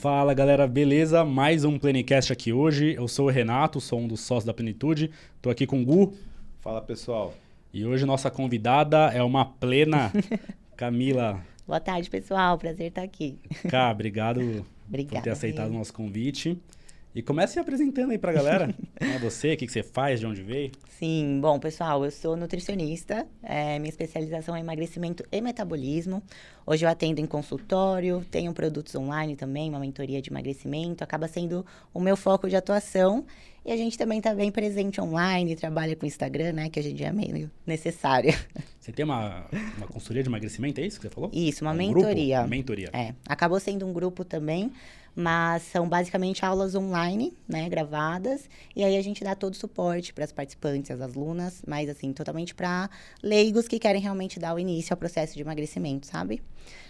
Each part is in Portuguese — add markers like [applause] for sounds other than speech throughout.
Fala galera, beleza? Mais um Plenicast aqui hoje. Eu sou o Renato, sou um dos sócios da Plenitude. Tô aqui com o Gu. Fala pessoal. E hoje nossa convidada é uma plena [laughs] Camila. Boa tarde, pessoal. Prazer estar aqui. Cá, obrigado Obrigada, por ter aceitado o nosso convite. E comece se apresentando aí pra galera. [laughs] É você? O que que você faz? De onde veio? Sim, bom, pessoal, eu sou nutricionista. é, minha especialização é emagrecimento e metabolismo. Hoje eu atendo em consultório, tenho produtos online também, uma mentoria de emagrecimento. Acaba sendo o meu foco de atuação. E a gente também está bem presente online, trabalha com Instagram, né? Que hoje em dia é meio necessário. [laughs] Você tem uma, uma consultoria de emagrecimento, é isso que você falou? Isso, uma Um grupo? mentoria. Uma mentoria. É, acabou sendo um grupo também, mas são basicamente aulas online, né, gravadas, e aí a gente dá todo o suporte para as participantes, as alunas, mas assim, totalmente para leigos que querem realmente dar o início ao processo de emagrecimento, sabe?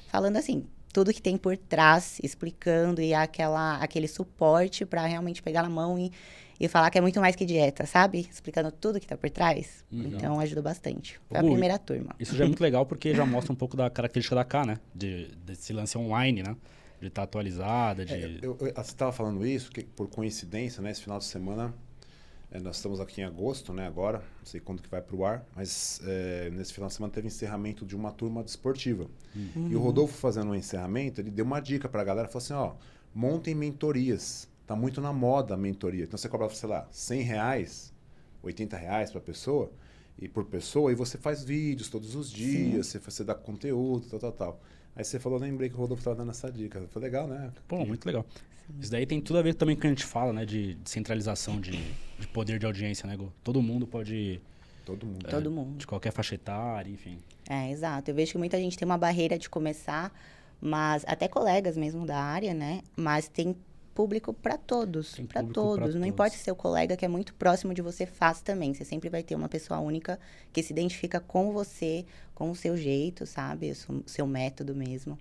Falando assim, tudo que tem por trás, explicando e aquela aquele suporte para realmente pegar na mão e e falar que é muito mais que dieta, sabe? Explicando tudo que tá por trás. Uhum. Então ajuda bastante. Foi a primeira turma. Isso já é muito [laughs] legal porque já mostra um pouco da característica da K, né? De, desse lance online, né? De estar atualizada, de... É, eu, eu- você estava falando isso, que por coincidência, né, esse final de semana, é, nós estamos aqui em agosto, né, agora, não sei quando que vai para o ar, mas é, nesse final de semana teve encerramento de uma turma desportiva. E o Rodolfo fazendo o encerramento, ele deu uma dica para a galera, falou assim, ó, montem mentorias, tá muito na moda a mentoria. Então você cobra, sei lá, 100 reais, 80 reais para pessoa, e por pessoa, e você faz vídeos todos os dias, você, você dá conteúdo, tal, tal, tal. Aí você falou, lembrei que o Rodolfo estava dando essa dica. Foi legal, né? Pô, muito legal. Isso daí tem tudo a ver também com o que a gente fala, né? De descentralização de, de poder de audiência, né, Gu? Todo mundo pode... Todo mundo. é, Todo mundo. De qualquer faixa etária, enfim. É, exato. Eu vejo que muita gente tem uma barreira de começar, mas até colegas mesmo da área, né? Mas tem público para todos, para público pra todos. Não todos. importa se seu colega que é muito próximo de você faz também. Você sempre vai ter uma pessoa única que se identifica com você, com o seu jeito, sabe? O seu, método mesmo.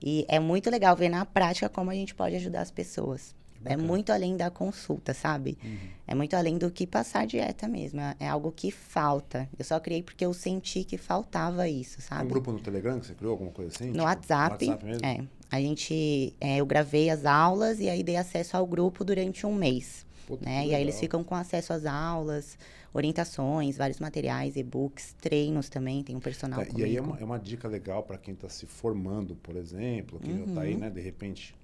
E é muito legal ver na prática como a gente pode ajudar as pessoas. É muito além da consulta, sabe? É muito além do que passar dieta mesmo. É- É algo que falta. Eu só criei porque eu senti que faltava isso, É um sabe? grupo no Telegram que você criou, alguma coisa assim? No Tipo, WhatsApp, WhatsApp mesmo? é. A gente, é, eu gravei as aulas e aí dei acesso ao grupo durante um mês, né? E aí eles ficam com acesso às aulas, orientações, vários materiais, e-books, treinos também, tem um personal Tá, e aí é uma, é uma dica legal para quem está se formando, por exemplo, que já está Uhum. aí, né, de repente,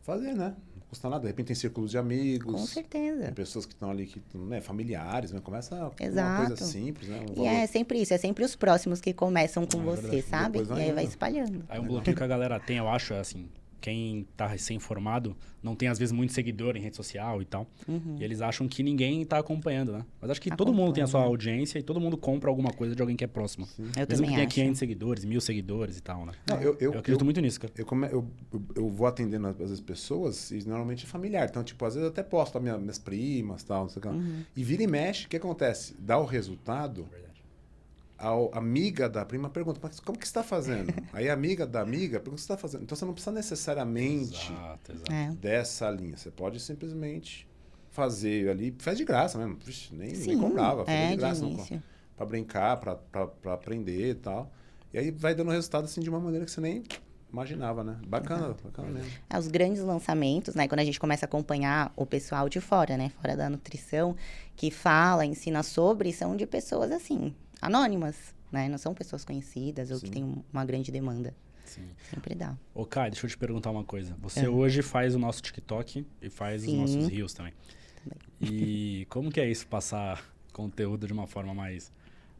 fazer, né? Não custa nada. De repente tem círculos de amigos. Com certeza. Tem pessoas que estão ali, que né, familiares, né? Começa com uma Exato. coisa simples, né? Um E valor- é sempre isso, é sempre os próximos que começam com É você, verdade. sabe? Depois E aí vai espalhando. Aí um bloqueio que a galera tem, eu acho, é assim... Quem tá recém-formado não tem, às vezes, muito seguidor em rede social e tal. Uhum. E eles acham que ninguém tá acompanhando, né? Mas acho que todo mundo tem a sua Acompanha. audiência e todo mundo compra alguma coisa de alguém que é próximo. Eu Mesmo também que tenha acho. 500 seguidores, mil seguidores e tal, né? Não, eu, eu, Eu acredito eu, muito nisso, cara. eu, come- eu, eu- eu vou atendendo às vezes pessoas e normalmente é familiar. Então, tipo, às vezes eu até posto minha, minhas primas tal, não sei o que. Uhum. E vira e mexe, o que acontece? Dá o resultado, a amiga da prima pergunta, mas como que você está fazendo? [laughs] Aí a amiga da amiga pergunta o que você está fazendo. Então você não precisa necessariamente Exato, exato. É. dessa linha. Você pode simplesmente fazer ali, faz de graça mesmo. Vixe, nem, nem Sim, comprava, fazia é, de graça. Pra brincar, pra aprender e tal. E aí vai dando resultado assim de uma maneira que você nem imaginava, né? Bacana, bacana mesmo. É, os grandes lançamentos, né? Quando a gente começa a acompanhar o pessoal de fora, né? Fora da nutrição, que fala, ensina sobre, são de pessoas assim, anônimas, né? Não são pessoas conhecidas ou que Sim. têm uma grande demanda. Sim. Sempre dá. Ô, Kai, deixa eu te perguntar uma coisa. Você É. hoje faz o nosso TikTok e faz os Sim. nossos rios também. E como que é isso, passar conteúdo de uma forma mais,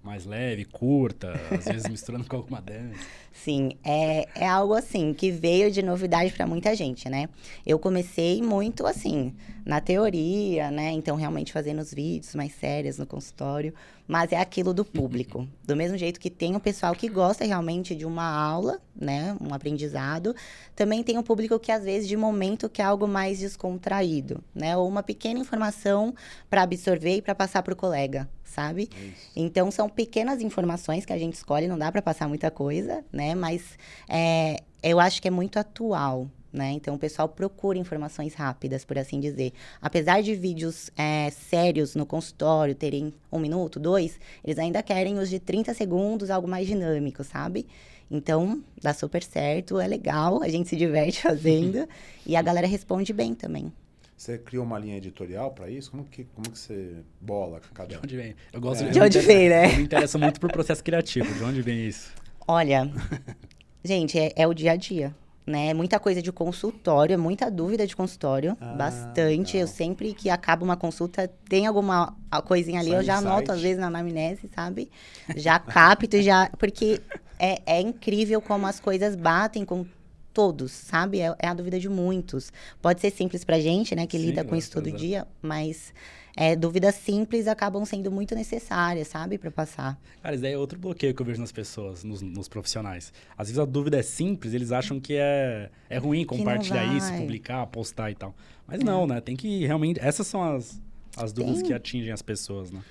mais leve, curta, às vezes misturando com alguma dança? Sim, é, é algo assim que veio de novidade para muita gente, né? Eu comecei muito assim, na teoria, né? Então, realmente fazendo os vídeos mais sérios no consultório, mas é aquilo do público. [laughs] Do mesmo jeito que tem o pessoal que gosta realmente de uma aula, né? Um aprendizado, também tem o público que às vezes de momento quer algo mais descontraído, né? Ou uma pequena informação para absorver e para passar para o colega, sabe? É. Então são pequenas informações que a gente escolhe, não dá para passar muita coisa, né? Mas é, eu acho que é muito atual, né? Então o pessoal procura informações rápidas, por assim dizer. Apesar de vídeos é, sérios no consultório terem um minuto, dois, eles ainda querem os de 30 segundos, algo mais dinâmico, sabe? Então, dá super certo, é legal, a gente se diverte [laughs] fazendo [laughs] e a galera responde bem também. Você criou uma linha editorial para isso? Como que, como que você bola cada... De onde vem? Eu gosto é. de onde vem, né? Eu me interessa muito por processo criativo. De onde vem isso? Olha, [laughs] gente, é, é o dia a dia né? Muita coisa de consultório, muita dúvida de consultório, ah, bastante. Legal. Eu sempre que acaba uma consulta, tem alguma coisinha ali, Só eu já insight. anoto às vezes na anamnese, sabe? Já capto, já. Porque é, é incrível como as coisas batem com todos, sabe? É, é, a dúvida de muitos. Pode ser simples pra gente, né, que Sim, lida com isso todo dia, mas é, dúvidas simples acabam sendo muito necessárias, sabe, para passar. Cara, isso daí é outro bloqueio que eu vejo nas pessoas, nos, nos, profissionais. Às vezes a dúvida é simples, eles acham que é, é ruim compartilhar isso, publicar, postar e tal. Mas é. não, né? Tem que realmente. Essas são as, as dúvidas Sim. que atingem as pessoas, né?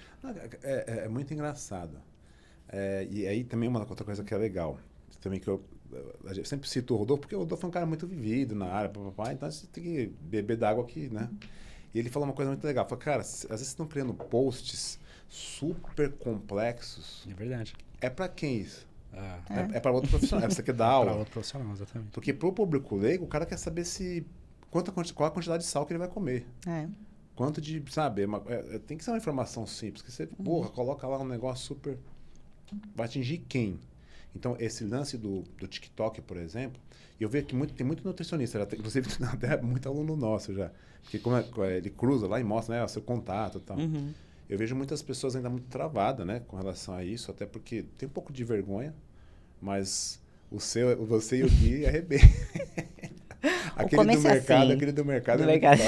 É, é, é muito engraçado. É, e aí também uma outra coisa que é legal, também que eu, eu sempre cito o Rodolfo, porque o Rodolfo é um cara muito vivido na área, papapá, então você tem que beber d'água aqui, né? E ele falou uma coisa muito legal. Falou, cara, às vezes estão criando posts super complexos. É verdade. É para quem isso? Ah. É, é para outro profissional. É você quer dar aula. para outro profissional, exatamente. Porque pro público leigo, o cara quer saber se quanta, qual a quantidade de sal que ele vai comer. É. Quanto de, sabe, é uma, é, é, tem que ser uma informação simples. Que você, uhum. porra, coloca lá um negócio super... Vai atingir quem? Então, esse lance do, do TikTok, por exemplo, eu vejo que muito, tem muito nutricionista, tem, [laughs] inclusive até muito aluno nosso já. Porque como é, ele cruza lá e mostra né, o seu contato e tal. Uhum. Eu vejo muitas pessoas ainda muito travadas né, com relação a isso, até porque tem um pouco de vergonha, mas o seu, você e o Gui [laughs] arrebentam. aquele do mercado, assim, aquele do mercado do é mercado.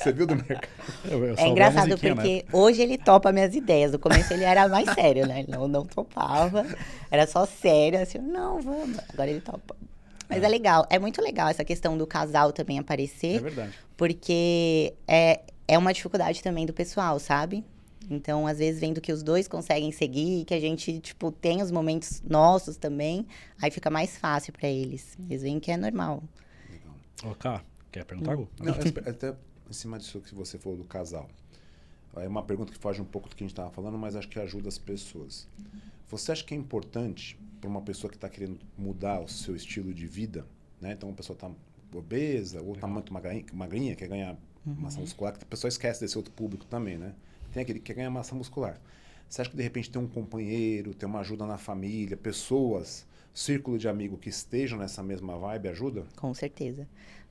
Você viu do mercado? Eu, eu é engraçado né? porque hoje ele topa minhas ideias. No começo ele era mais sério, né? Ele não, não topava. Era só sério, assim, não, vamos. Agora ele topa. Mas é. é legal, é muito legal essa questão do casal também aparecer. É verdade. Porque é, é uma dificuldade também do pessoal, sabe? Então, às vezes, vendo que os dois conseguem seguir, que a gente, tipo, tem os momentos nossos também, aí fica mais fácil para eles. Eles veem que é normal. Legal. Ô, Cá, quer perguntar algo? Não, até em cima disso que você falou do casal. É uma pergunta que foge um pouco do que a gente estava falando, mas acho que ajuda as pessoas. Você acha que é importante para uma pessoa que está querendo mudar o seu estilo de vida, né? Então, a pessoa está obesa ou está muito magrinha, magrinha, quer ganhar uhum. massa muscular, que a pessoa esquece desse outro público também, né? Tem aquele que quer ganhar massa muscular. Você acha que de repente ter um companheiro, ter uma ajuda na família, pessoas, círculo de amigo que estejam nessa mesma vibe ajuda? Com certeza.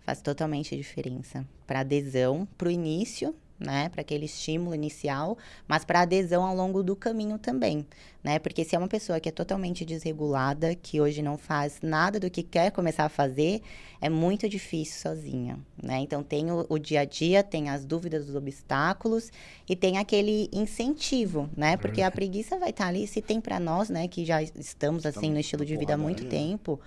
Faz totalmente diferença. Para adesão, para o início, né, para aquele estímulo inicial, mas para adesão ao longo do caminho também, né? Porque se é uma pessoa que é totalmente desregulada, que hoje não faz nada do que quer começar a fazer, é muito difícil sozinha, né? Então tem o, o dia a dia, tem as dúvidas, os obstáculos e tem aquele incentivo, né? Porque a preguiça vai estar tá ali, se tem para nós, né, que já estamos assim no estilo de vida há muito tempo,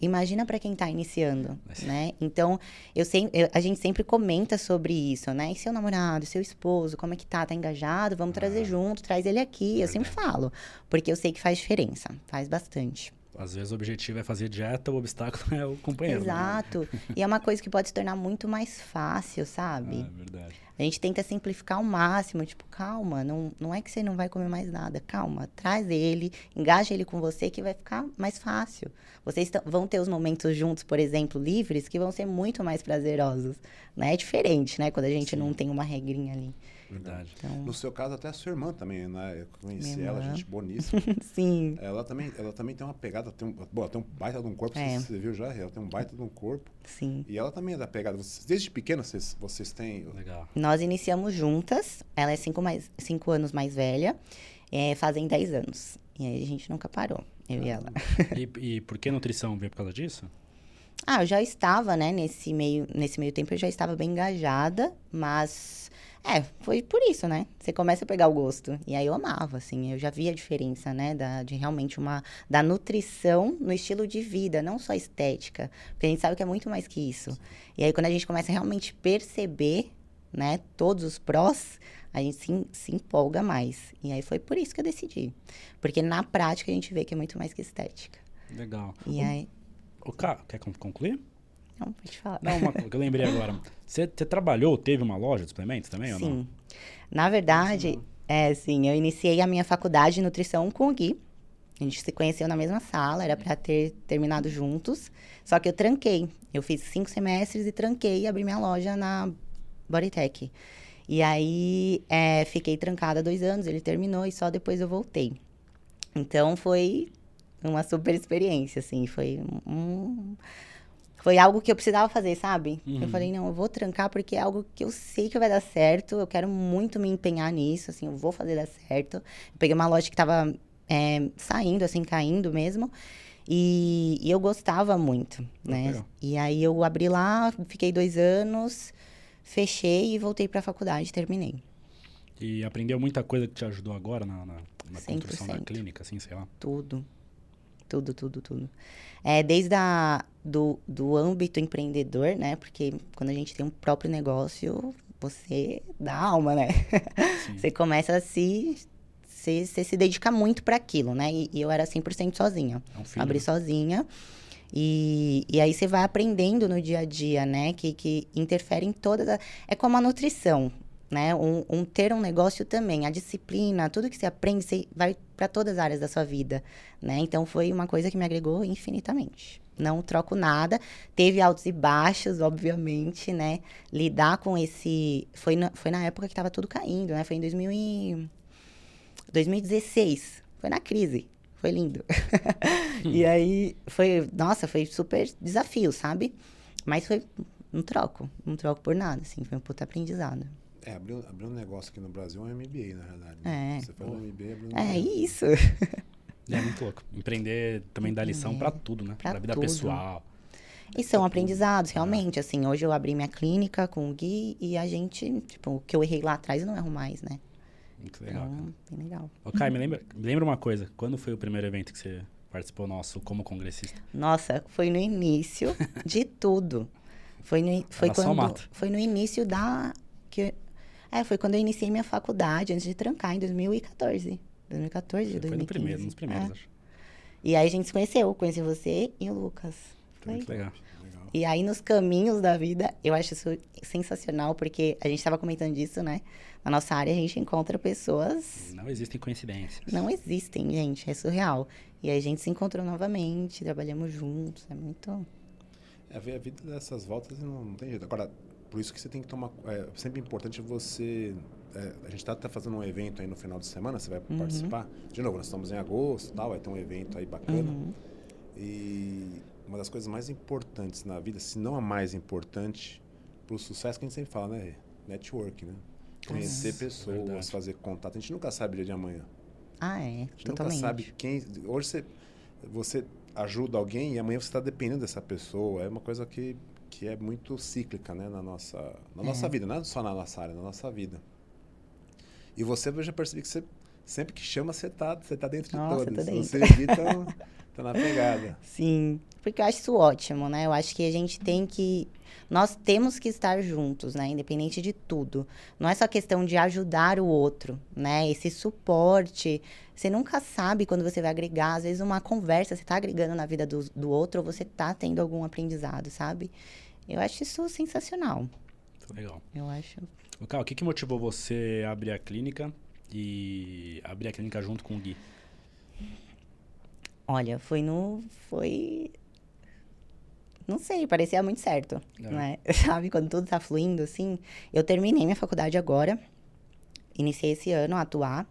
Imagina para quem está iniciando, né? Então, eu sempre, eu, a gente sempre comenta sobre isso, né? E seu namorado, seu esposo, como é que tá? Tá engajado? Vamos ah, trazer junto, traz ele aqui. Eu sempre falo, porque eu sei que faz diferença, faz bastante. Às vezes o objetivo é fazer dieta, o obstáculo [laughs] é o companheiro. Né? Exato. Né? e é uma coisa que pode se tornar muito mais fácil, sabe? Ah, é verdade. A gente tenta simplificar ao máximo, tipo, calma, não, não é que você não vai comer mais nada, calma, traz ele, engaja ele com você que vai ficar mais fácil. Vocês vão ter os momentos juntos, por exemplo, livres, que vão ser muito mais prazerosos, né? É diferente, né? Quando a gente Sim. não tem uma regrinha ali. Verdade. Então... No seu caso, até a sua irmã também, né? Eu conheci ela, gente boníssima. [laughs] Sim. Ela também, ela também tem uma pegada, tem um, bom, tem um baita de um corpo, é. você viu já? Ela tem um baita de um corpo. Sim. E ela também é da pegada. Vocês, desde pequena, vocês, vocês têm... Legal. Nós iniciamos juntas. Ela é cinco, mais, cinco anos mais velha. É, fazem dez anos. E aí a gente nunca parou, eu ah. e ela. E, e por que nutrição? Veio por causa disso? Ah, eu já estava, né, nesse meio, nesse meio tempo eu já estava bem engajada, mas é, foi por isso, né? Você começa a pegar o gosto. E aí eu amava, assim, eu já via a diferença, né, da, de realmente uma, da nutrição no estilo de vida, não só estética. Porque a gente sabe que é muito mais que isso. E aí quando a gente começa a realmente perceber, né, todos os prós, a gente se, se empolga mais. E aí foi por isso que eu decidi. Porque na prática a gente vê que é muito mais que estética. Legal. E aí... O, quer concluir? Não, pode falar. Não, uma [laughs] coisa que eu lembrei agora. Você, você trabalhou, teve uma loja de suplementos também sim. ou não? Na verdade, é, sim, eu iniciei a minha faculdade de nutrição com o Gui. A gente se conheceu na mesma sala, era para ter terminado juntos. Só que eu tranquei. Eu fiz cinco semestres e tranquei e abri minha loja na Bodytech. E aí, é, fiquei trancada dois anos, ele terminou e só depois eu voltei. Então, foi uma super experiência, assim. Foi um... Foi algo que eu precisava fazer, sabe? Uhum. Eu falei, não, eu vou trancar porque é algo que eu sei que vai dar certo. Eu quero muito me empenhar nisso, assim, eu vou fazer dar certo. Eu peguei uma loja que tava é, saindo, assim, caindo mesmo. E, e eu gostava muito, né? E aí eu abri lá, fiquei dois anos fechei e voltei para a faculdade, terminei. E aprendeu muita coisa que te ajudou agora na, na, na construção da clínica, assim, sei lá? Tudo. Tudo, tudo, tudo. É, desde a, do, do âmbito empreendedor, né? Porque quando a gente tem um próprio negócio, você dá alma, né? [laughs] você começa a se... Você, você se dedica muito para aquilo, né? E, e, eu era 100% sozinha. É um filho, Abri né? sozinha. E, e aí você vai aprendendo no dia a dia, né? Que, que interfere em todas. A... É como a nutrição, né? Um, um, ter um negócio também, a disciplina, tudo que você aprende, você vai para todas as áreas da sua vida, né? Então foi uma coisa que me agregou infinitamente. Não troco nada. Teve altos e baixos, obviamente, né? Lidar com esse. Foi na, foi na época que estava tudo caindo, né? Foi em 2000 e... 2016. Foi na crise. Foi lindo. [laughs] e aí foi, nossa, foi super desafio, sabe? Mas foi um troco, um troco por nada, assim, foi um puta aprendizado. É, abrir, abrir um negócio aqui no Brasil é um MBA, na verdade. Né? É. Você faz um MBA, abrir um É isso. [laughs] É muito louco. Empreender também dá lição é, para tudo, né? Pra, pra vida tudo. pessoal. E são aprendizados, realmente. Assim, hoje eu abri minha clínica com o Gui e a gente, tipo, o que eu errei lá atrás eu não erro mais, né? Muito legal. Então, bem legal. Ô, Kai, me [laughs] lembra, me lembra uma coisa. Quando foi o primeiro evento que você participou nosso como congressista? Nossa, foi no início de tudo. Foi no, foi quando, foi no início da... Que, é, foi quando eu iniciei minha faculdade, antes de trancar, em 2014. 2014, foi 2015. Foi no primeiro, nos primeiros, é. acho. E aí a gente se conheceu. Conheci você e o Lucas. Foi muito legal. E aí, nos caminhos da vida, eu acho isso sensacional, porque a gente estava comentando disso, né? Na nossa área, a gente encontra pessoas. Não existem coincidências. Não existem, gente. É surreal. E aí, a gente se encontrou novamente, trabalhamos juntos. É muito. É, a vida dessas voltas não, não tem jeito. Agora, por isso que você tem que tomar. É sempre importante você. É, a gente está tá fazendo um evento aí no final de semana, você vai uhum. participar. De novo, nós estamos em agosto tal, vai ter um evento aí bacana. Uhum. E uma das coisas mais importantes na vida, se não a mais importante, para o sucesso que a gente sempre fala, né? Network, né? Conhecer Nossa, pessoas, verdade. fazer contato. A gente nunca sabe o dia de amanhã. Ah, é? A gente Totalmente. nunca sabe quem. Hoje você, você ajuda alguém e amanhã você está dependendo dessa pessoa. É uma coisa que, que é muito cíclica, né? Na nossa, na é. nossa vida, não é só na nossa área, na nossa vida. E você, eu já percebi que você, sempre que chama, você está você tá dentro nossa, de todas. Dentro. Você evita. [laughs] Tá na pegada. Sim, porque eu acho isso ótimo, né? Eu acho que a gente tem que. Nós temos que estar juntos, né? Independente de tudo. Não é só questão de ajudar o outro, né? Esse suporte. Você nunca sabe quando você vai agregar. Às vezes, uma conversa, você está agregando na vida do, do outro ou você está tendo algum aprendizado, sabe? Eu acho isso sensacional. Legal. Eu acho. Carl, o que, que motivou você a abrir a clínica e abrir a clínica junto com o Gui? Olha, foi no. Foi. Não sei, parecia muito certo. É. Né? [laughs] Sabe, quando tudo tá fluindo assim. Eu terminei minha faculdade agora. Iniciei esse ano a atuar.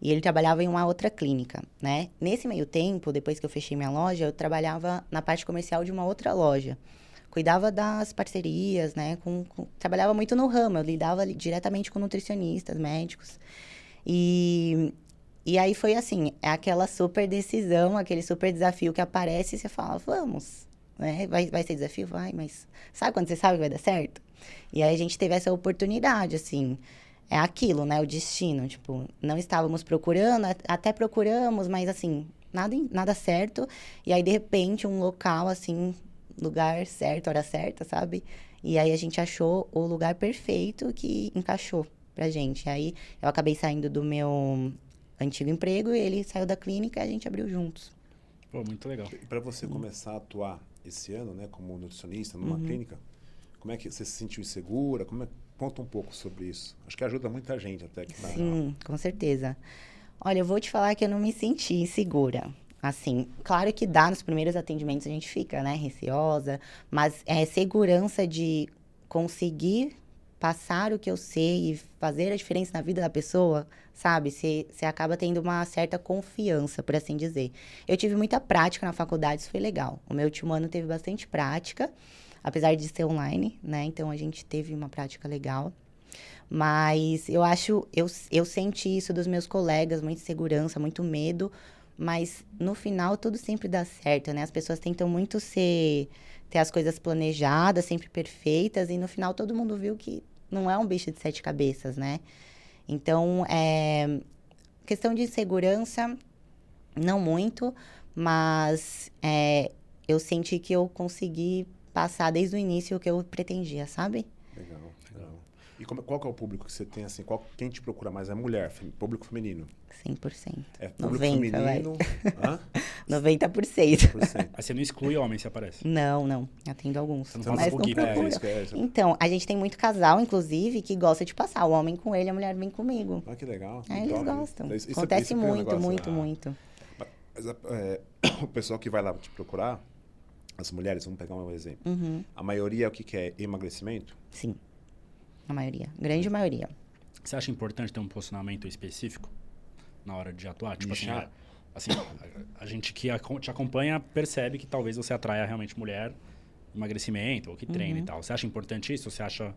E ele trabalhava em uma outra clínica, né? Nesse meio tempo, depois que eu fechei minha loja, eu trabalhava na parte comercial de uma outra loja. Cuidava das parcerias, né? Com, com, trabalhava muito no ramo, eu lidava diretamente com nutricionistas, médicos. E e aí foi assim, é aquela super decisão, aquele super desafio que aparece e você fala, vamos, né? Vai, vai ser desafio? Vai, mas sabe quando você sabe que vai dar certo? E aí a gente teve essa oportunidade, assim, é aquilo, né? O destino, tipo, não estávamos procurando, até procuramos, mas assim, nada, nada certo. E aí, de repente, um local, assim, lugar certo, hora certa, sabe? E aí a gente achou o lugar perfeito que encaixou pra gente. E aí eu acabei saindo do meu antigo emprego, ele saiu da clínica e a gente abriu juntos. Pô, muito legal. E para você começar a atuar esse ano, né, como nutricionista numa uhum. clínica, como é que você se sentiu insegura? Como é, conta um pouco sobre isso. Acho que ajuda muita gente até que tá... Sim, com certeza. Olha, eu vou te falar que eu não me senti insegura. Assim, claro que dá nos primeiros atendimentos a gente fica, né, receosa, mas é segurança de conseguir passar o que eu sei e fazer a diferença na vida da pessoa, sabe? Você acaba tendo uma certa confiança, por assim dizer. Eu tive muita prática na faculdade, isso foi legal. O meu último ano teve bastante prática, apesar de ser online, né? Então a gente teve uma prática legal. Mas eu acho, eu, eu senti isso dos meus colegas, muita segurança, muito medo, mas no final tudo sempre dá certo, né? As pessoas tentam muito ser ter as coisas planejadas, sempre perfeitas, e no final todo mundo viu que não é um bicho de sete cabeças, né? Então, é, questão de segurança, não muito, mas é, eu senti que eu consegui passar desde o início o que eu pretendia, sabe? Legal. E como, qual que é o público que você tem, assim, qual, quem te procura mais? É mulher, público feminino? 100%. É público 90, feminino... [laughs] Hã? 90%. 90%. Mas você não exclui homem, você aparece? Não, não. Atendo alguns. Você não fala um pouquinho, é, isso que é, isso. Então, a gente tem muito casal, inclusive, que gosta de passar. O homem com ele, a mulher vem comigo. Ah, que legal. É, eles gostam. Isso, Acontece isso muito, é um muito, muito. Mas, é, [coughs] o pessoal que vai lá te procurar, as mulheres, vamos pegar um exemplo. Uhum. A maioria, o que, que é? Emagrecimento? Sim. A maioria. Grande maioria. Você acha importante ter um posicionamento específico na hora de atuar? Tipo assim, a, assim a, a, gente que a, te acompanha percebe que talvez você atraia realmente mulher, emagrecimento, ou que treine uhum. e tal. Você acha importante isso? Ou você acha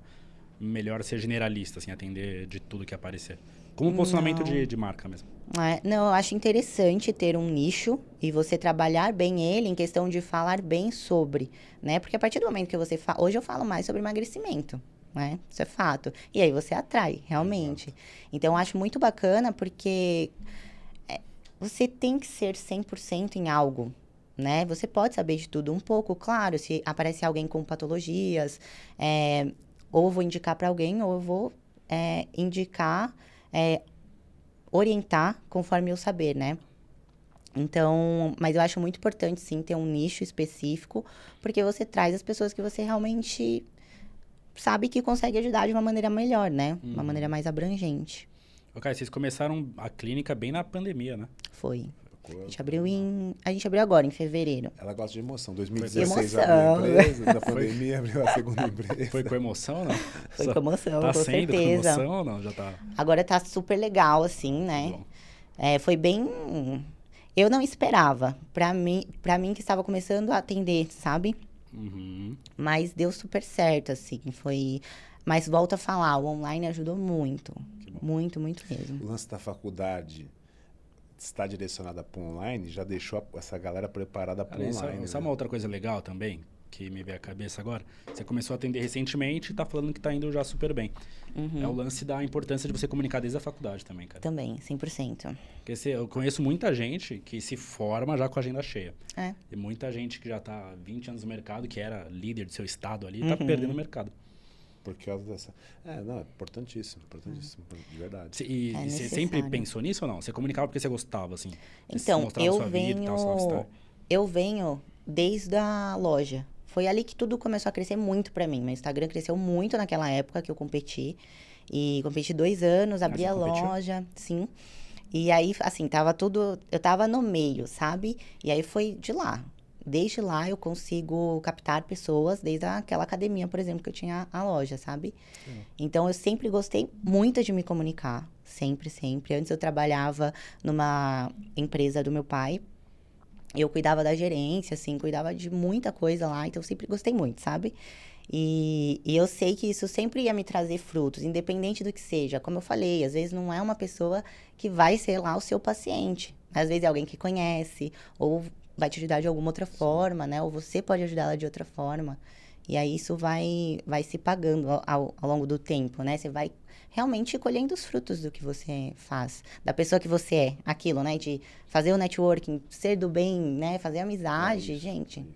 melhor ser generalista, assim, atender de tudo que aparecer? Como posicionamento de, de, marca mesmo. É, não, eu acho interessante ter um nicho e você trabalhar bem ele em questão de falar bem sobre, né? Porque a partir do momento que você fala... Hoje eu falo mais sobre emagrecimento, né? Isso é fato. E aí você atrai, realmente. Então, eu acho muito bacana porque é, você tem que ser 100% em algo, né? Você pode saber de tudo um pouco, claro. Se aparece alguém com patologias, é, ou eu vou indicar para alguém, ou eu vou é, indicar é, orientar conforme eu saber, né? Então, mas eu acho muito importante, sim, ter um nicho específico, porque você traz as pessoas que você realmente sabe que consegue ajudar de uma maneira melhor, né? Uma uhum. maneira mais abrangente. Ok, vocês começaram a clínica bem na pandemia, né? Foi. A gente abriu em. A gente abriu agora, em fevereiro. Ela gosta de emoção. 2016 emoção. abriu a empresa, da [laughs] pandemia abriu a segunda [laughs] empresa. Foi com emoção, não? Foi Só com emoção, tá com sendo certeza. Com emoção ou não? Já tá. Agora tá super legal, assim, né? É, foi bem. Eu não esperava. Pra mim, pra mim que estava começando a atender, sabe? Uhum. Mas deu super certo, assim. Foi. Mas volta a falar, o online ajudou muito. Muito, muito mesmo. O lance da faculdade está direcionada para online, já deixou essa galera preparada para online. Sabe, né? sabe uma outra coisa legal também? Que me veio à cabeça agora? Você começou a atender recentemente e está falando que está indo já super bem. Uhum. É o lance da importância de você comunicar desde a faculdade também, cara. Também, 100%. Porque você, eu conheço muita gente que se forma já com a agenda cheia. É. E muita gente que já está 20 anos no mercado, que era líder do seu estado ali, está uhum. perdendo o mercado. Por causa dessa. É, não, é importantíssimo, importantíssimo, de verdade. E, é você sempre pensou nisso ou não? Você comunicava porque você gostava, assim? Então, eu venho. Tal, eu venho desde a loja. Foi ali que tudo começou a crescer muito para mim. Meu Instagram cresceu muito naquela época que eu competi. E competi dois anos, abri a loja, sim. E aí, assim, tava tudo. Eu tava no meio, sabe? E aí foi de lá desde lá eu consigo captar pessoas, desde aquela academia, por exemplo, que eu tinha a loja, sabe? Sim. Então eu sempre gostei muito de me comunicar, sempre, sempre. Antes eu trabalhava numa empresa do meu pai. Eu cuidava da gerência, assim, cuidava de muita coisa lá, então eu sempre gostei muito, sabe? E, e, eu sei que isso sempre ia me trazer frutos, independente do que seja. Como eu falei, às vezes não é uma pessoa que vai ser lá o seu paciente. Às vezes é alguém que conhece, ou vai te ajudar de alguma outra forma, né? Ou você pode ajudar ela de outra forma. E aí isso vai, vai se pagando ao, ao longo do tempo, né? Você vai realmente colhendo os frutos do que você faz, da pessoa que você é, aquilo, né? De fazer o networking, ser do bem, né? Fazer amizade, é isso, gente. Isso,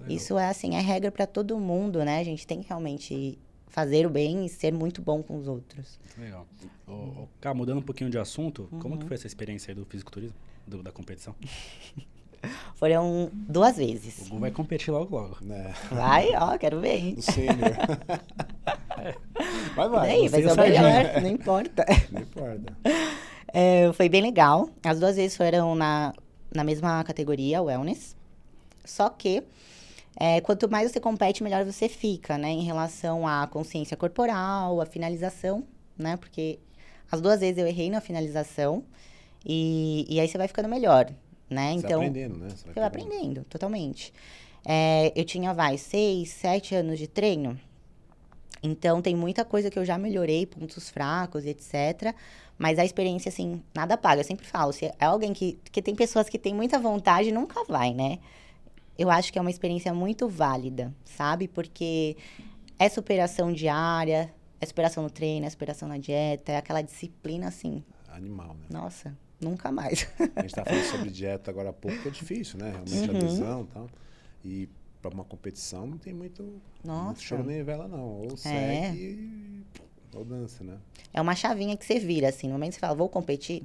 isso. isso, é assim, é regra para todo mundo, né? A gente tem que realmente fazer o bem e ser muito bom com os outros. Legal. Ô, Cá, mudando um pouquinho de assunto, uhum. como que foi essa experiência aí do fisiculturismo, do, da competição? [laughs] Foram duas vezes. O Gu vai competir logo, logo. É. Vai, ó, quero ver? Do sênior. [laughs] [laughs] vai, vai. Daí, vai ser o melhor, não importa. [laughs] Não importa. É, foi bem legal. As duas vezes foram na, na mesma categoria, wellness. Só que é, quanto mais você compete, melhor você fica, né? Em relação à consciência corporal, à finalização, né? Porque as duas vezes eu errei na finalização e, e aí você vai ficando melhor, né? Você então, vai aprendendo, né? Você vai aprendendo, totalmente. É, eu tinha, vai, seis, sete anos de treino. Então, tem muita coisa que eu já melhorei, pontos fracos, etc. Mas a experiência, assim, nada paga. Eu sempre falo, se é alguém que... Porque tem pessoas que têm muita vontade nunca vai, né? Eu acho que é uma experiência muito válida, sabe? Porque é superação diária, é superação no treino, é superação na dieta, é aquela disciplina, assim... Animal, né? Nossa, nunca mais. A gente tá falando [laughs] sobre dieta agora há pouco, que é difícil, né? Realmente Uhum. adesão e tal. E para uma competição não tem muito, muito Nossa. choro nem vela, não. Ou É. segue e- ou dança, né? É uma chavinha que você vira, assim. No momento que você fala, vou competir,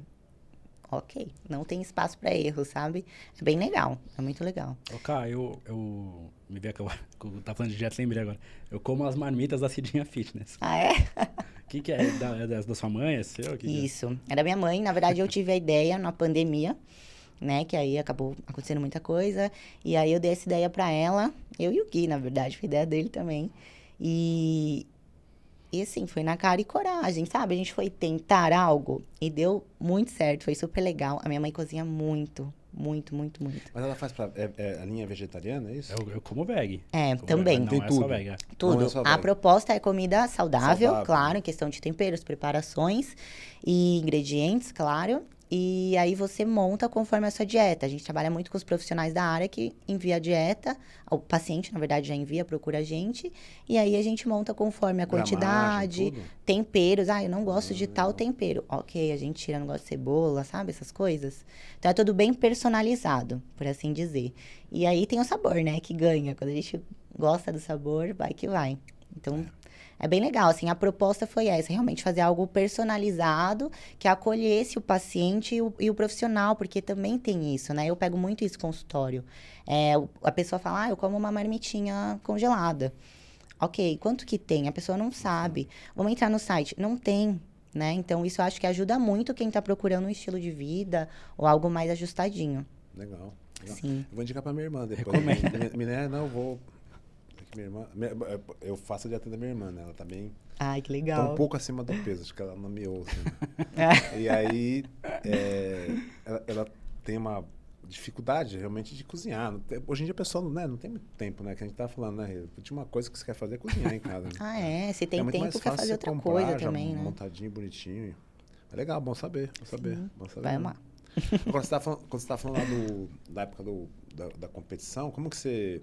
ok. Não tem espaço pra erro, sabe? É bem legal. É muito legal. Cá, eu, eu me vi que eu, [laughs] tava falando de dieta, lembrei agora. Eu como as marmitas da Cidinha Fitness. Ah, é? O [laughs] que, que é? Da, é da, da sua mãe? É seu? Que que é? Isso. Era minha mãe. Na verdade, eu tive a ideia na pandemia, né? Que aí acabou acontecendo muita coisa. E aí eu dei essa ideia pra ela. Eu e o Gui, na verdade. Foi ideia dele também. E... E assim, foi na cara e coragem, sabe? A gente foi tentar algo e deu muito certo. Foi super legal. A minha mãe cozinha muito. Muito, muito, muito. Mas ela faz pra. É, é a linha vegetariana, é isso? Eu, eu como veg. É, Como também. veg, Não Tem é tudo. só veg. é. Tudo. Não é a proposta é comida saudável, Saudável. claro, em questão de temperos, preparações e ingredientes, claro. E aí você monta conforme a sua dieta. A gente trabalha muito com os profissionais da área que envia a dieta, o paciente, na verdade, já envia, procura a gente, e aí a gente monta conforme a Gramagem, quantidade, tudo? temperos. Ah, eu não gosto de tal tempero. Ok, a gente tira, não gosta de cebola, sabe? Essas coisas. Então é tudo bem personalizado, por assim dizer. E aí tem o sabor, né? Que ganha. Quando a gente gosta do sabor, vai que vai. Então é bem legal. Assim, a proposta foi essa: realmente fazer algo personalizado que acolhesse o paciente e o, e o profissional, porque também tem isso, né? Eu pego muito isso consultório. É, a pessoa fala, ah, eu como uma marmitinha congelada. Ok, quanto que tem? A pessoa não sabe. Vamos entrar no site. Não tem, né? Então, isso eu acho que ajuda muito quem está procurando um estilo de vida ou algo mais ajustadinho. Legal. legal. Sim. Eu vou indicar pra minha irmã depois. Recomendo. [laughs] Minha, minha, não, vou. Que Minha irmã, minha- eu faço a dieta da minha irmã, né? Ela tá bem. Ai, que Tá legal. um pouco acima do peso, acho que ela não me ouve. né? [laughs] É. E aí, é, ela, ela tem uma dificuldade realmente de cozinhar. Hoje em dia a pessoa né, não tem muito tempo, né? Que a gente tá falando, né? A última coisa que você quer fazer é cozinhar em casa. né? [laughs] Ah, é? Se tem é muito tempo, mais quer fazer outra comprar, coisa também, né? montadinho, bonitinho. É legal, bom saber, bom saber. Sim, Bom saber Vai amar. Agora, você tá falando, quando você tá falando lá do, da época do, da, da competição, como que você.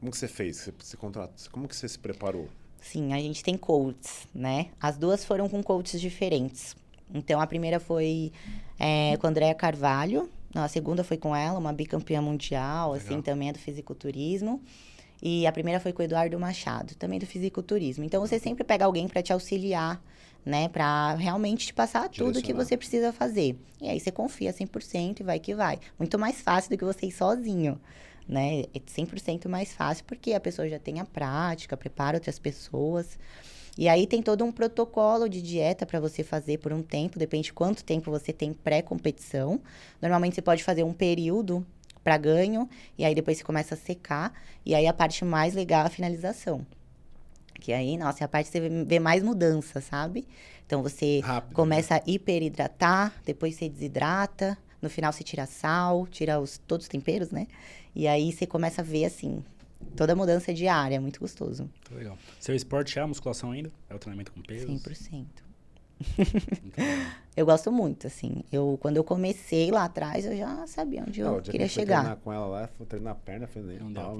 Como que você fez? Você, você contratou, como que você se preparou? Sim, a gente tem coaches, né? As duas foram com coaches diferentes. Então, a primeira foi é, com a Andrea Carvalho. A segunda foi com ela, uma bicampeã mundial, assim, Legal. também é do fisiculturismo. E a primeira foi com o Eduardo Machado, também do fisiculturismo. Então, você sempre pega alguém para te auxiliar, né? Para realmente te passar tudo que você precisa fazer. E aí, você confia 100% e vai que vai. Muito mais fácil do que você ir sozinho né? É 100% mais fácil porque a pessoa já tem a prática, prepara outras pessoas. E aí tem todo um protocolo de dieta para você fazer por um tempo, depende de quanto tempo você tem pré-competição. Normalmente você pode fazer um período para ganho e aí depois você começa a secar e aí a parte mais legal é a finalização. Que aí, nossa, é a parte que você vê- mais mudança, sabe? Então você Rápido. né? começa a hiperidratar, depois você desidrata, no final você tira sal, tira os, todos os temperos, né? E aí você começa a ver, assim, toda a mudança diária, é muito gostoso. Muito legal. Seu esporte é a musculação ainda? É o treinamento com pesos? 100%. Muito legal. [laughs] Eu gosto muito, assim. Eu, quando eu comecei lá atrás, eu já sabia onde eu que queria eu fui chegar. treinar com ela lá, fui treinar a perna, foi nem Não não,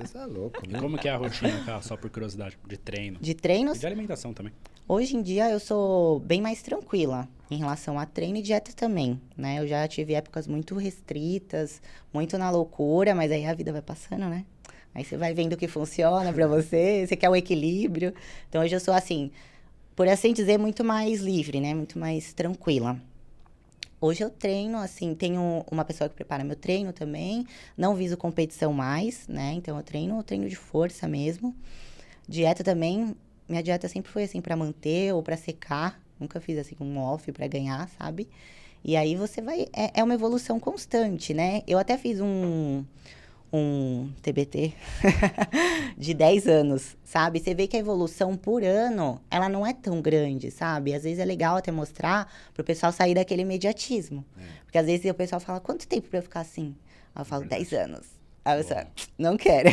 Você é louco, E né? como que é a rotina, cara? Só por curiosidade, de treino. De E treinos, de alimentação também. Hoje em dia eu sou bem mais tranquila em relação a treino e dieta também, né? Eu já tive épocas muito restritas, muito na loucura, mas aí a vida vai passando, né? Aí você vai vendo o que funciona pra você, você quer o equilíbrio. Então hoje eu sou assim, por assim dizer, muito mais livre, né? Muito mais tranquila. Hoje eu treino, assim, tenho uma pessoa que prepara meu treino também. Não viso competição mais, né? Então eu treino, treino de força mesmo. Dieta também, minha dieta sempre foi assim para manter ou para secar. Nunca fiz assim um off para ganhar, sabe? E aí você vai. É, é uma evolução constante, né? Eu até fiz um um TBT [laughs] de 10 anos, sabe? Você vê que a evolução por ano, ela não é tão grande, sabe? Às vezes é legal até mostrar para o pessoal sair daquele imediatismo. É. Porque às vezes o pessoal fala, quanto tempo para eu ficar assim? Aí eu falo, 10 anos. Aí falo, não quero.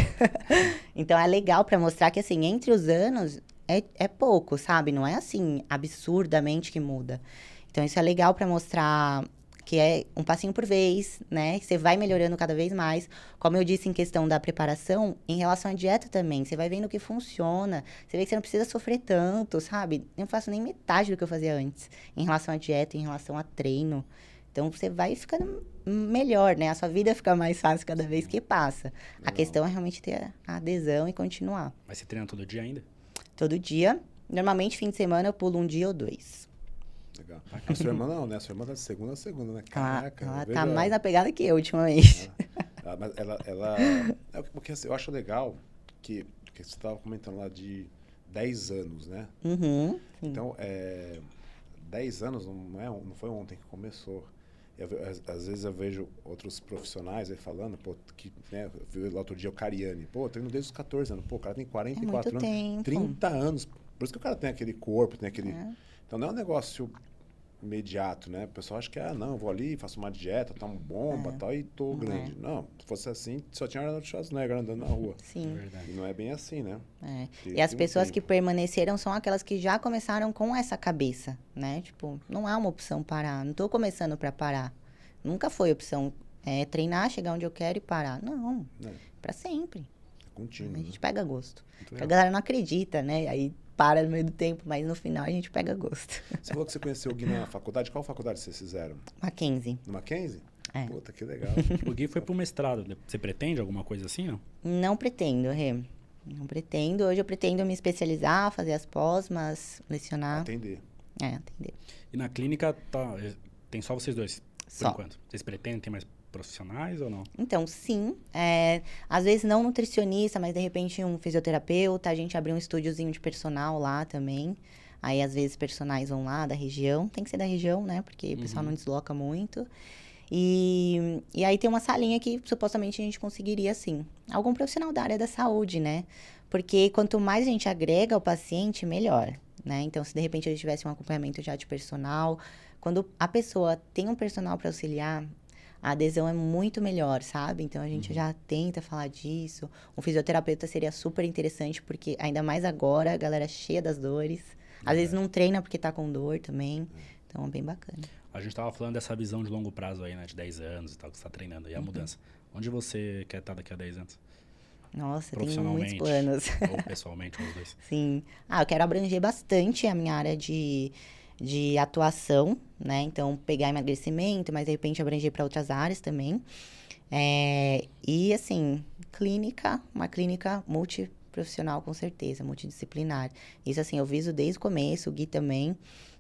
[laughs] então é legal para mostrar que, assim, entre os anos é, é pouco, sabe? Não é assim, absurdamente que muda. Então isso é legal para mostrar que é um passinho por vez, né? Você vai melhorando cada vez mais. Como eu disse em questão da preparação, em relação à dieta também, você vai vendo o que funciona. Você vê que você não precisa sofrer tanto, sabe? Eu não faço nem metade do que eu fazia antes, em relação à dieta, em relação a treino. Então você vai ficando melhor, né? A sua vida fica mais fácil cada vez que passa. A questão é realmente ter a adesão e continuar. Mas você treina todo dia ainda? Todo dia. Normalmente, fim de semana, eu pulo um dia ou dois. Legal. A sua irmã não, né? A sua irmã tá de segunda a segunda, né? Caraca. Ela, ela tá mais na pegada que eu ultimamente. Ah, mas ela, ela. É porque assim, eu acho legal que, que você estava comentando lá de 10 anos, né? Uhum, então, é, 10 anos não, é, não foi ontem que começou. Eu, às, vezes eu vejo outros profissionais aí falando, pô, que, né, eu vi lá outro dia o Cariani, pô, treino desde os 14 anos, pô, o cara tem 44 é anos, tempo. 30 anos. Por isso que o cara tem aquele corpo, tem aquele. É. Então não é um negócio imediato, né? O pessoal acha que, ah, não, eu vou ali, faço uma dieta, tomo bomba é. tal, e tô não grande. É. Não, se fosse assim, só tinha Arnold Schwarzenegger andando na rua. Sim. É e não é bem assim, né? É. E as pessoas que permaneceram são aquelas que já começaram com essa cabeça, né? Tipo, não há uma opção parar. Não tô começando para parar. Nunca foi opção é, treinar, chegar onde eu quero e parar. Não, é. para sempre. É contínuo. A gente né? pega gosto. a galera não acredita, né? Aí para no meio do tempo, mas no final a gente pega gosto. [laughs] Você falou que você conheceu o Gui na faculdade. Qual faculdade vocês fizeram? Mackenzie. No Mackenzie? É. Puta, que legal. [laughs] o Gui foi pro mestrado. Você pretende alguma coisa assim, não? Não pretendo, Rê. Não pretendo. Hoje eu pretendo me especializar, fazer as pós, mas lecionar. Atender. É, atender. E na clínica tá, tem só vocês dois, por só. enquanto? Vocês pretendem ter mais profissionais ou não? Então, sim. É, às vezes não nutricionista, mas de repente um fisioterapeuta. A gente abriu um estúdiozinho de personal lá também. Aí, às vezes, personagens vão lá da região. Tem que ser da região, né? Porque o pessoal uhum. não desloca muito. E, e aí tem uma salinha que supostamente a gente conseguiria, sim. Algum profissional da área da saúde, né? Porque quanto mais a gente agrega ao paciente, melhor. Né? Então, se de repente a gente tivesse um acompanhamento já de personal, quando a pessoa tem um personal para auxiliar, a adesão é muito melhor, sabe? Então a gente uhum. já tenta falar disso. Um fisioterapeuta seria super interessante, porque ainda mais agora, a galera é cheia das dores. Às vezes não treina porque tá com dor também. É. Então é bem bacana. A gente tava falando dessa visão de longo prazo aí, né? De 10 anos e tal, que você tá treinando. E a uhum. mudança. Onde você quer estar daqui a 10 anos? Nossa, tem muitos planos. ou [laughs] pessoalmente, os dois. Sim. Ah, eu quero abranger bastante a minha área de de atuação, né? Então, pegar emagrecimento, mas de repente abranger para outras áreas também. É, e, assim, clínica, uma clínica multiprofissional, com certeza, multidisciplinar. Isso, assim, eu viso desde o começo, o Gui também.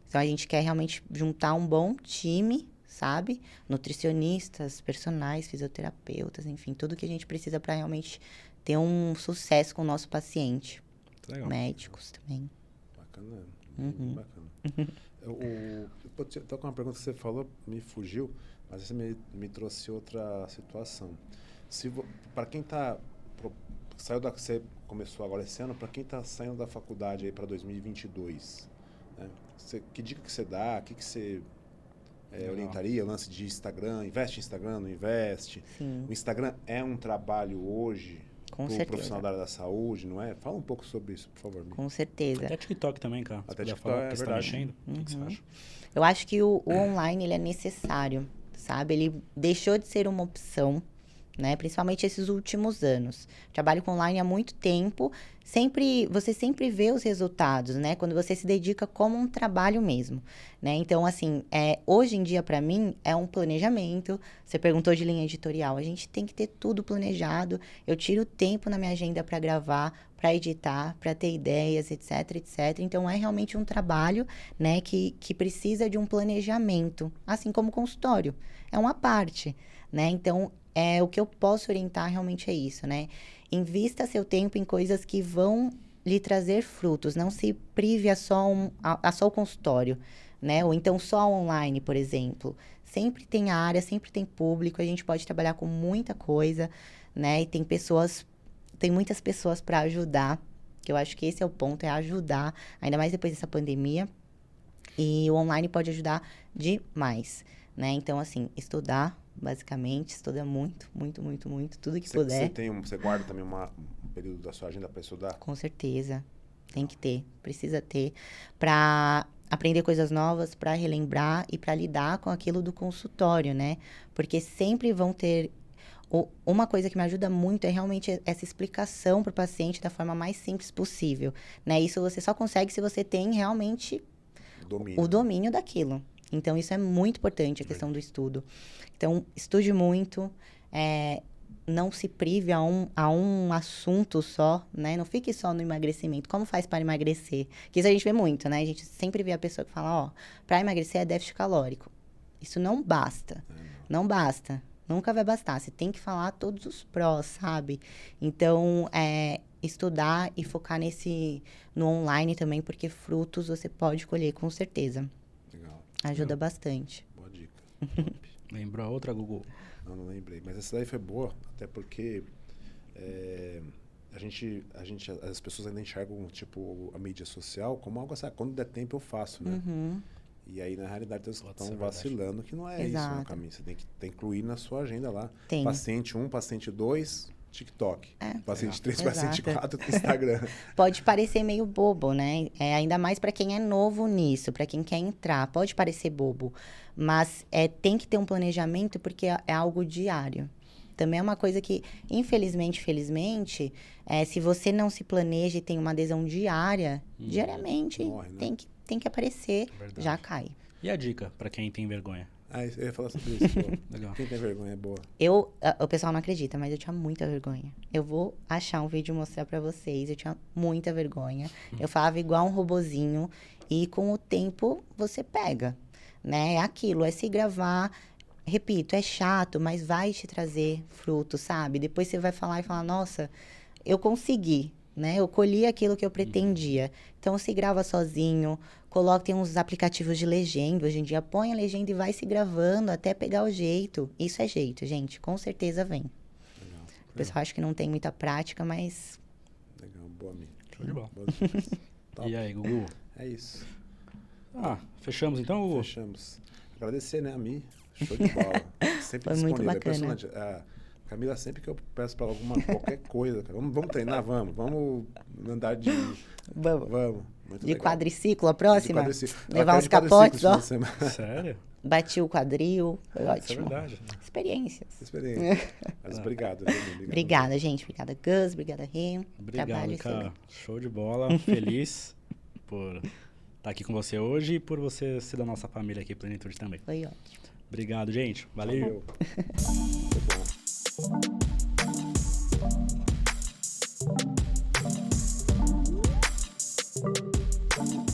Então, a gente quer realmente juntar um bom time, sabe? Nutricionistas, personagens, fisioterapeutas, enfim, tudo que a gente precisa para realmente ter um sucesso com o nosso paciente. Legal. Médicos também. Bacana, uhum. bacana. [laughs] o, tô com uma pergunta que você falou, me fugiu, mas você me, me trouxe outra situação. Se para quem está saiu da você começou agora esse ano, para quem está saindo da faculdade aí para 2022, né? Você, que dica que você dá? O que que você é, orientaria? Lance de Instagram, investe em Instagram, não investe? Sim. O Instagram é um trabalho hoje com certeza. profissional da área da saúde, não é? Fala um pouco sobre isso, por favor. Com certeza. Até TikTok também, cara. Até TikTok falar, é tá verdade. Tá mexendo. Uhum. O que você uhum. acha? Eu acho que o, o online ele é necessário, sabe? Ele deixou de ser uma opção, né? Principalmente esses últimos anos. Trabalho com online há muito tempo, sempre você sempre vê os resultados, né? Quando você se dedica como um trabalho mesmo, né? Então, assim, é, hoje em dia para mim é um planejamento. Você perguntou de linha editorial, a gente tem que ter tudo planejado. Eu tiro tempo na minha agenda para gravar, para editar, para ter ideias, etc, etc. Então é realmente um trabalho, né, que, que precisa de um planejamento, assim como consultório. É uma parte, né? Então é, o que eu posso orientar realmente é isso, né? Invista seu tempo em coisas que vão lhe trazer frutos. Não se prive a só, um, a, a só o consultório, né? Ou então só online, por exemplo. Sempre tem área, sempre tem público. A gente pode trabalhar com muita coisa, né? E tem pessoas, tem muitas pessoas para ajudar. Que eu acho que esse é o ponto, é ajudar, ainda mais depois dessa pandemia. E o online pode ajudar demais, né? Então, assim, estudar, basicamente. Estuda muito, muito, muito, muito, tudo que puder. Você tem um, você guarda também uma, um período da sua agenda para estudar? Com certeza. Tem que ter, precisa ter para aprender coisas novas, para relembrar e para lidar com aquilo do consultório, né? Porque sempre vão ter uma coisa que me ajuda muito é realmente essa explicação para o paciente da forma mais simples possível, né? Isso você só consegue se você tem realmente domínio. o domínio daquilo. Então, isso é muito importante, a questão do estudo. Então, estude muito, é, não se prive a um, a um assunto só, né? Não fique só no emagrecimento. Como faz para emagrecer? Que isso a gente vê muito, né? A gente sempre vê a pessoa que fala, ó, para emagrecer é déficit calórico. Isso não basta. É, não. não basta. Nunca vai bastar. Você tem que falar todos os prós, sabe? Então, é, estudar e focar nesse no online também, porque frutos você pode colher com certeza. Ajuda Meu, bastante. Boa dica. [laughs] Lembrou a outra, Google? Não, não lembrei. Mas essa daí foi boa, até porque é, a, gente, a gente, as pessoas ainda enxergam, tipo, a mídia social como algo assim, ah, quando der tempo eu faço, né? Uhum. E aí, na realidade, eles estão vacilando que não é Exato. isso no caminho. Você tem que, tem que incluir na sua agenda lá. Tem. Paciente 1, paciente 2, TikTok. É. Paciente 3, Exato. paciente 4, [laughs] Instagram. Pode parecer meio bobo, né? É, ainda mais para quem é novo nisso, para quem quer entrar. Pode parecer bobo, mas é, tem que ter um planejamento porque é, é algo diário. Também é uma coisa que, infelizmente, felizmente, é, se você não se planeja e tem uma adesão diária, hum, diariamente, morre, né? tem, que, tem que aparecer, Verdade. já cai. E a dica para quem tem vergonha? Ah, eu ia falar sobre isso. [laughs] Legal. Quem tem vergonha é boa. Eu, o pessoal não acredita, mas eu tinha muita vergonha. Eu vou achar um vídeo e mostrar para vocês. Eu tinha muita vergonha. Hum. Eu falava igual um robozinho. E com o tempo, você pega. Né? É aquilo, é se gravar. Repito, é chato, mas vai te trazer fruto, sabe? Depois você vai falar e falar, nossa, eu consegui né? Eu colhi aquilo que eu pretendia. Então, se grava sozinho, coloca, tem uns aplicativos de legenda. Hoje em dia, põe a legenda e vai se gravando até pegar o jeito. Isso é jeito, gente. Com certeza vem. Legal. O pessoal acha que não tem muita prática, mas... Legal, boa, amiga. Show de bola. [laughs] e aí, Gugu? É isso. Ah, fechamos então, Gugu? Fechamos. Agradecer, né, a mim. Show de bola. [laughs] Sempre Foi disponível. muito é bacana. É Camila, sempre que eu peço para alguma qualquer [laughs] coisa, vamos, vamos treinar, vamos, vamos andar de. [laughs] Vamos. Vamos. Muito de legal. quadriciclo a próxima? Quadriciclo. Levar uns capotes, ó. [laughs] Sério? Bati o quadril, foi ah, ótimo. Isso é verdade. Experiências. Experiências. Mas obrigado. obrigado. Obrigada, gente. Obrigada, Gus. Obrigada, Rim. Obrigado, Trabalho cara. Excelente. Show de bola. Feliz por estar aqui com você hoje e por você ser da nossa família aqui, Plenitude também. Foi ótimo. Obrigado, gente. Valeu. Valeu. thank you